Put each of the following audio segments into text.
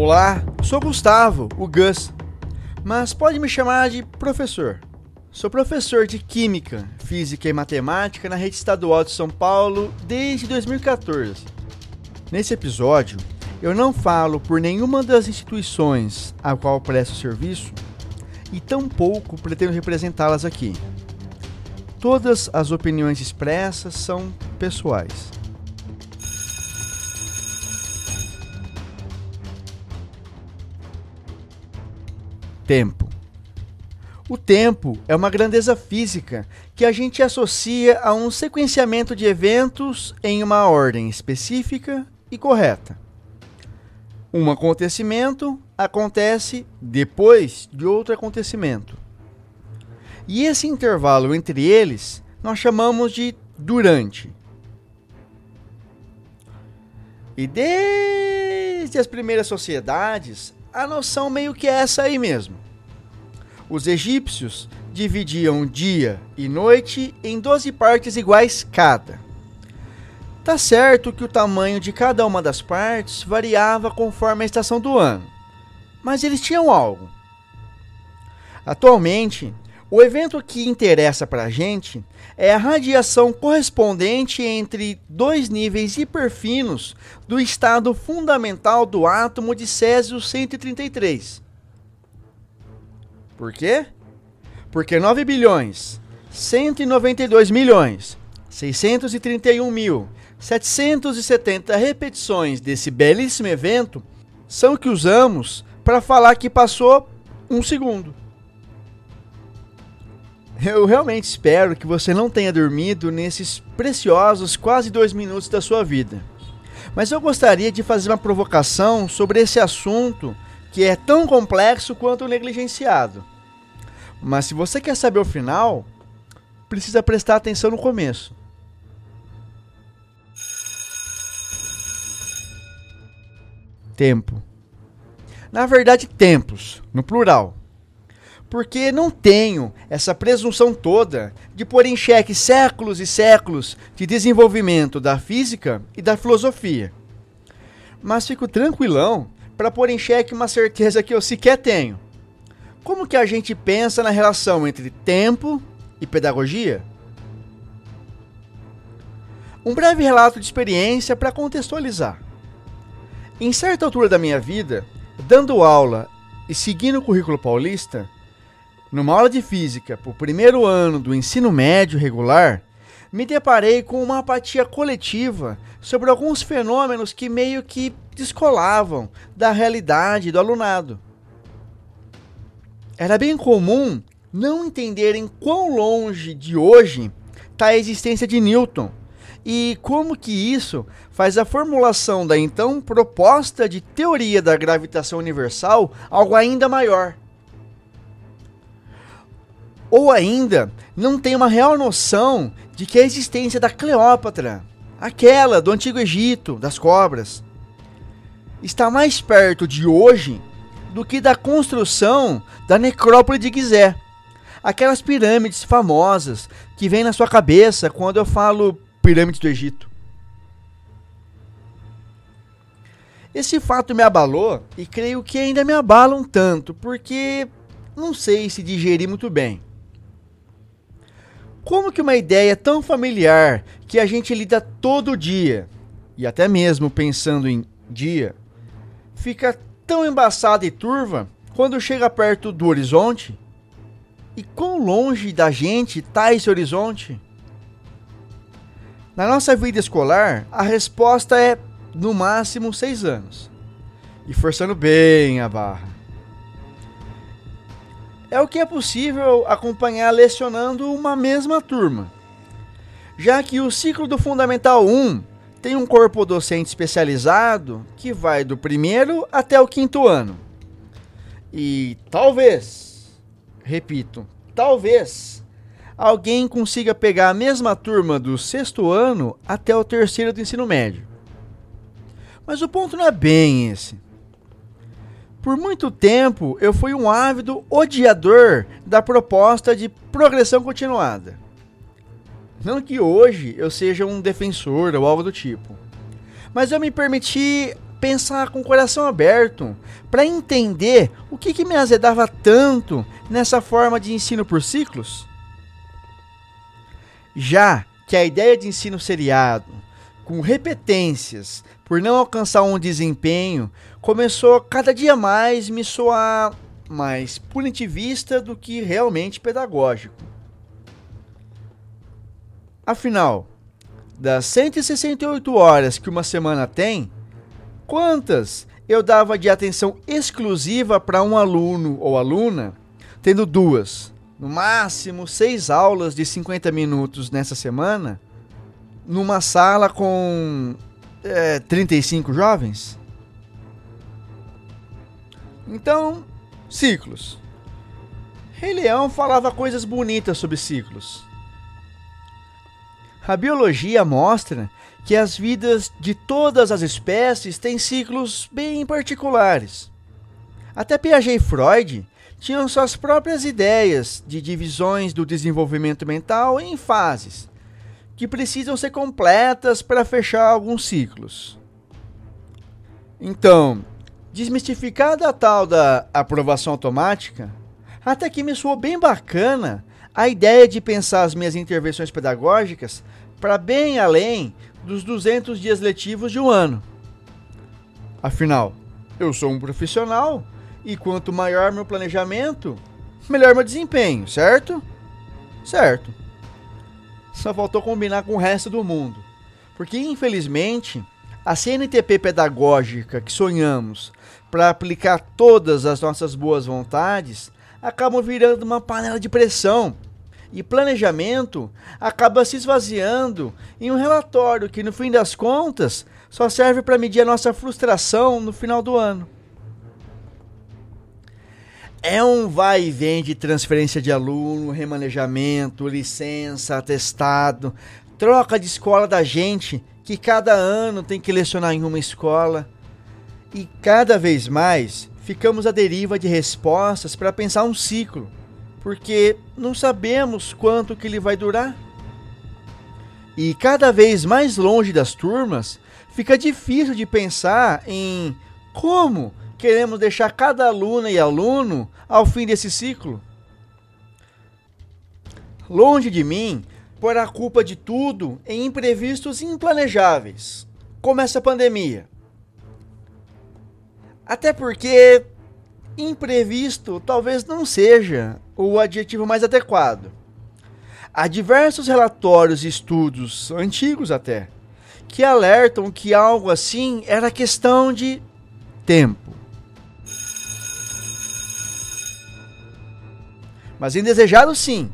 Olá, sou Gustavo, o Gus, mas pode me chamar de professor. Sou professor de Química, Física e Matemática na rede estadual de São Paulo desde 2014. Nesse episódio, eu não falo por nenhuma das instituições a qual presto serviço e tampouco pretendo representá-las aqui. Todas as opiniões expressas são pessoais. Tempo. O tempo é uma grandeza física que a gente associa a um sequenciamento de eventos em uma ordem específica e correta. Um acontecimento acontece depois de outro acontecimento. E esse intervalo entre eles nós chamamos de durante. E desde as primeiras sociedades, a noção meio que é essa aí mesmo. Os egípcios dividiam dia e noite em 12 partes iguais cada. Tá certo que o tamanho de cada uma das partes variava conforme a estação do ano, mas eles tinham algo. Atualmente, o evento que interessa para a gente é a radiação correspondente entre dois níveis hiperfinos do estado fundamental do átomo de Césio 133. Por quê? Porque 9 bilhões 192 milhões 631 mil 770 repetições desse belíssimo evento são o que usamos para falar que passou um segundo. Eu realmente espero que você não tenha dormido nesses preciosos quase dois minutos da sua vida. Mas eu gostaria de fazer uma provocação sobre esse assunto que é tão complexo quanto negligenciado. Mas se você quer saber o final, precisa prestar atenção no começo. Tempo. Na verdade, tempos, no plural porque não tenho essa presunção toda de pôr em xeque séculos e séculos de desenvolvimento da física e da filosofia. Mas fico tranquilão para pôr em xeque uma certeza que eu sequer tenho. Como que a gente pensa na relação entre tempo e pedagogia? Um breve relato de experiência para contextualizar. Em certa altura da minha vida, dando aula e seguindo o currículo paulista, numa aula de física para o primeiro ano do ensino médio regular, me deparei com uma apatia coletiva sobre alguns fenômenos que meio que descolavam da realidade do alunado. Era bem comum não entenderem quão longe de hoje está a existência de Newton e como que isso faz a formulação da então proposta de teoria da gravitação universal algo ainda maior ou ainda não tem uma real noção de que a existência da Cleópatra, aquela do Antigo Egito, das cobras, está mais perto de hoje do que da construção da necrópole de Gizé. Aquelas pirâmides famosas que vêm na sua cabeça quando eu falo pirâmides do Egito. Esse fato me abalou e creio que ainda me abala um tanto, porque não sei se digeri muito bem. Como que uma ideia tão familiar que a gente lida todo dia, e até mesmo pensando em dia, fica tão embaçada e turva quando chega perto do horizonte? E quão longe da gente está esse horizonte? Na nossa vida escolar, a resposta é no máximo seis anos. E forçando bem a barra é o que é possível acompanhar lecionando uma mesma turma. Já que o ciclo do Fundamental 1 tem um corpo docente especializado que vai do primeiro até o quinto ano. E talvez, repito, talvez alguém consiga pegar a mesma turma do sexto ano até o terceiro do ensino médio. Mas o ponto não é bem esse. Por muito tempo, eu fui um ávido odiador da proposta de progressão continuada. Não que hoje eu seja um defensor ou algo do tipo, mas eu me permiti pensar com o coração aberto, para entender o que, que me azedava tanto nessa forma de ensino por ciclos? Já que a ideia de ensino seriado, com repetências, por não alcançar um desempenho, começou cada dia mais me soar mais punitivista do que realmente pedagógico. Afinal, das 168 horas que uma semana tem, quantas eu dava de atenção exclusiva para um aluno ou aluna, tendo duas, no máximo seis aulas de 50 minutos nessa semana, numa sala com é, 35 jovens? Então, ciclos. Rei Leão falava coisas bonitas sobre ciclos. A biologia mostra que as vidas de todas as espécies têm ciclos bem particulares. Até Piaget e Freud tinham suas próprias ideias de divisões do desenvolvimento mental em fases, que precisam ser completas para fechar alguns ciclos. Então, desmistificada a tal da aprovação automática, até que me soou bem bacana a ideia de pensar as minhas intervenções pedagógicas para bem além dos 200 dias letivos de um ano. Afinal, eu sou um profissional e quanto maior meu planejamento, melhor meu desempenho, certo? Certo. Só faltou combinar com o resto do mundo. Porque, infelizmente, a CNTP pedagógica que sonhamos para aplicar todas as nossas boas vontades acabam virando uma panela de pressão e planejamento acaba se esvaziando em um relatório que, no fim das contas, só serve para medir a nossa frustração no final do ano. É um vai e vem de transferência de aluno, remanejamento, licença, atestado, troca de escola da gente, que cada ano tem que lecionar em uma escola. E cada vez mais ficamos à deriva de respostas para pensar um ciclo porque não sabemos quanto que ele vai durar. E cada vez mais longe das turmas, fica difícil de pensar em como queremos deixar cada aluna e aluno ao fim desse ciclo. Longe de mim pôr a culpa de tudo em imprevistos implanejáveis, como essa pandemia. Até porque imprevisto talvez não seja o adjetivo mais adequado. Há diversos relatórios e estudos, antigos até, que alertam que algo assim era questão de tempo. Mas indesejado sim.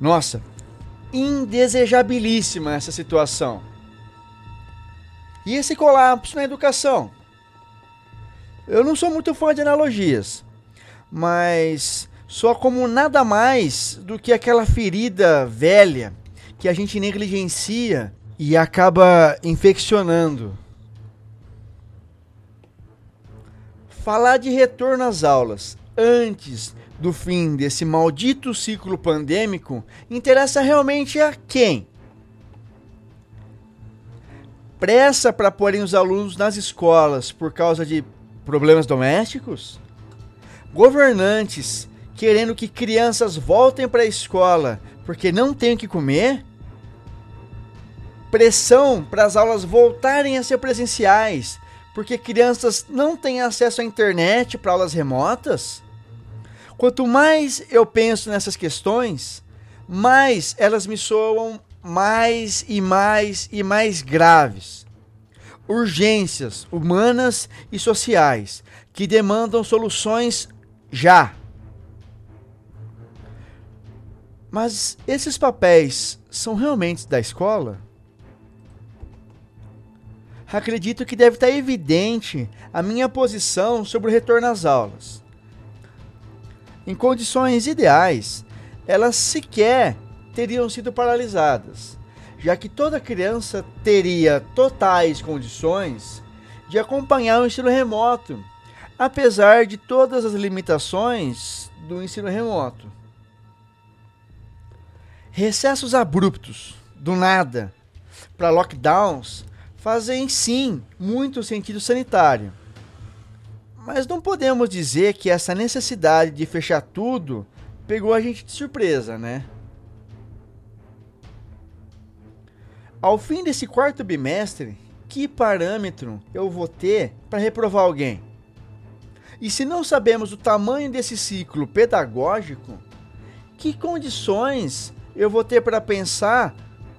Nossa, indesejabilíssima essa situação. E esse colapso na educação? Eu não sou muito fã de analogias, mas só como nada mais do que aquela ferida velha que a gente negligencia e acaba infeccionando. Falar de retorno às aulas antes do fim desse maldito ciclo pandêmico interessa realmente a quem? Pressa para porem os alunos nas escolas por causa de problemas domésticos? Governantes querendo que crianças voltem para a escola porque não têm o que comer? Pressão para as aulas voltarem a ser presenciais porque crianças não têm acesso à internet para aulas remotas? Quanto mais eu penso nessas questões, mais elas me soam mais e mais e mais graves urgências humanas e sociais que demandam soluções já. Mas esses papéis são realmente da escola? Acredito que deve estar evidente a minha posição sobre o retorno às aulas. Em condições ideais, elas sequer teriam sido paralisadas já que toda criança teria totais condições de acompanhar o ensino remoto, apesar de todas as limitações do ensino remoto. Recessos abruptos, do nada, para lockdowns, fazem sim muito sentido sanitário. Mas não podemos dizer que essa necessidade de fechar tudo pegou a gente de surpresa, né? Ao fim desse quarto bimestre, que parâmetro eu vou ter para reprovar alguém? E se não sabemos o tamanho desse ciclo pedagógico, que condições eu vou ter para pensar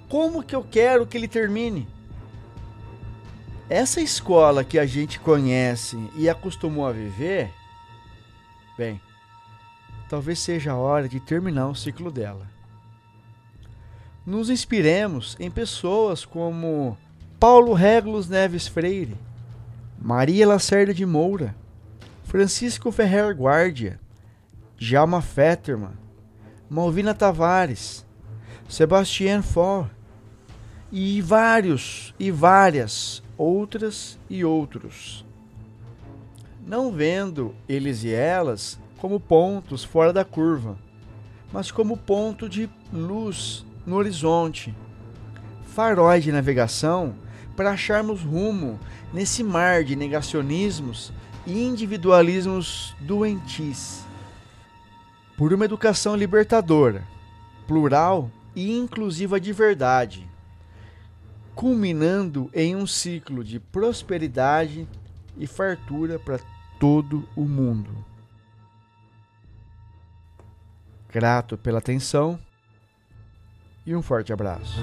como que eu quero que ele termine? Essa escola que a gente conhece e acostumou a viver, bem, talvez seja a hora de terminar o ciclo dela. Nos inspiremos em pessoas como Paulo Regulus Neves Freire, Maria Lacerda de Moura, Francisco Ferrer Guardia, Jalma Fetterman, Malvina Tavares, Sebastian Faure e vários e várias outras e outros. Não vendo eles e elas como pontos fora da curva, mas como ponto de luz no horizonte, faróis de navegação para acharmos rumo nesse mar de negacionismos e individualismos doentis. Por uma educação libertadora, plural e inclusiva de verdade, culminando em um ciclo de prosperidade e fartura para todo o mundo. Grato pela atenção e um forte abraço.